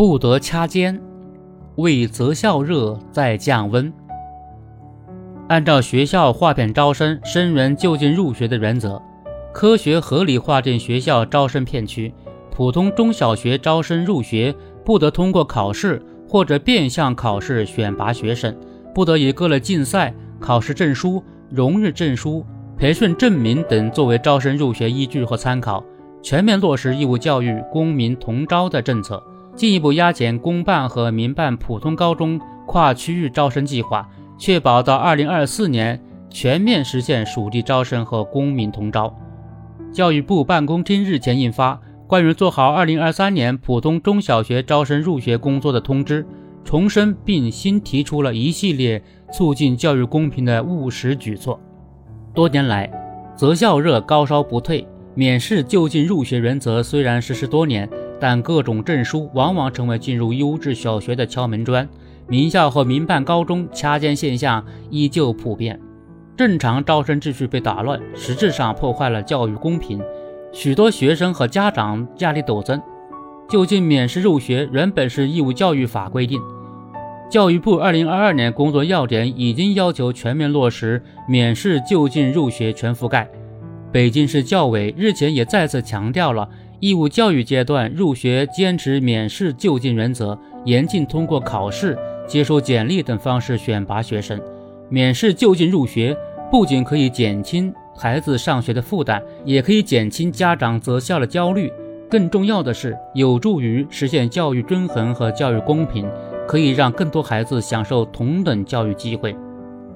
不得掐尖，为择校热再降温。按照学校划片招生、生源就近入学的原则，科学合理划定学校招生片区。普通中小学招生入学不得通过考试或者变相考试选拔学生，不得以各类竞赛、考试证书、荣誉证书、培训证明等作为招生入学依据和参考。全面落实义务教育公民同招的政策，进一步压减公办和民办普通高中跨区域招生计划。确保到二零二四年全面实现属地招生和公民同招。教育部办公厅日前印发《关于做好二零二三年普通中小学招生入学工作的通知》，重申并新提出了一系列促进教育公平的务实举措。多年来，择校热高烧不退，免试就近入学原则虽然实施多年，但各种证书往往成为进入优质小学的敲门砖。名校和民办高中掐尖现象依旧普遍，正常招生秩序被打乱，实质上破坏了教育公平，许多学生和家长压力陡增。就近免试入学原本是义务教育法规定，教育部二零二二年工作要点已经要求全面落实免试就近入学全覆盖。北京市教委日前也再次强调了义务教育阶段入学坚持免试就近原则，严禁通过考试。接收简历等方式选拔学生，免试就近入学，不仅可以减轻孩子上学的负担，也可以减轻家长择校的焦虑。更重要的是，有助于实现教育均衡和教育公平，可以让更多孩子享受同等教育机会。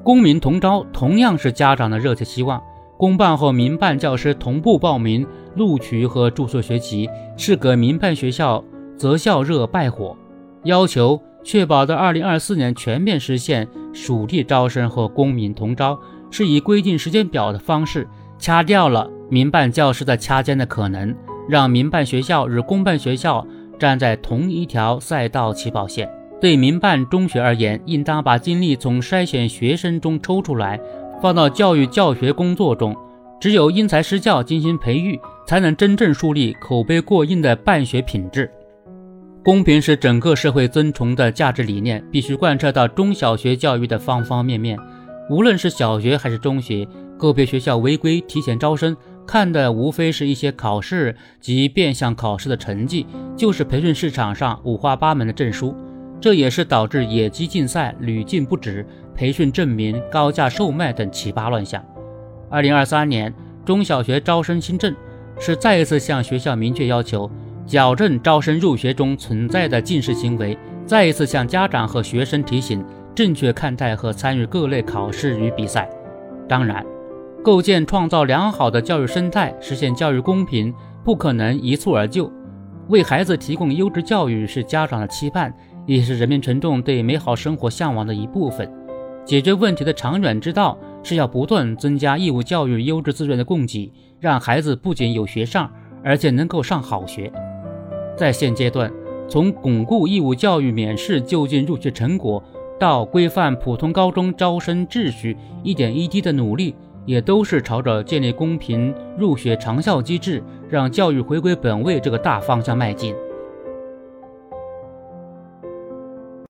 公民同招同样是家长的热切希望。公办和民办教师同步报名录取和注册学籍，是给民办学校择校热败火，要求。确保在二零二四年全面实现属地招生和公民同招，是以规定时间表的方式掐掉了民办教师的掐尖的可能，让民办学校与公办学校站在同一条赛道起跑线。对民办中学而言，应当把精力从筛选学生中抽出来，放到教育教学工作中。只有因材施教进行培育，才能真正树立口碑过硬的办学品质。公平是整个社会尊崇的价值理念，必须贯彻到中小学教育的方方面面。无论是小学还是中学，个别学校违规提前招生，看的无非是一些考试及变相考试的成绩，就是培训市场上五花八门的证书。这也是导致野鸡竞赛屡禁不止、培训证明高价售卖等奇葩乱象。二零二三年中小学招生新政，是再一次向学校明确要求。矫正招生入学中存在的近视行为，再一次向家长和学生提醒正确看待和参与各类考试与比赛。当然，构建创造良好的教育生态，实现教育公平，不可能一蹴而就。为孩子提供优质教育是家长的期盼，也是人民群众对美好生活向往的一部分。解决问题的长远之道，是要不断增加义务教育优质资源的供给，让孩子不仅有学上，而且能够上好学。在现阶段，从巩固义务教育免试就近入学成果，到规范普通高中招生秩序，一点一滴的努力，也都是朝着建立公平入学长效机制，让教育回归本位这个大方向迈进。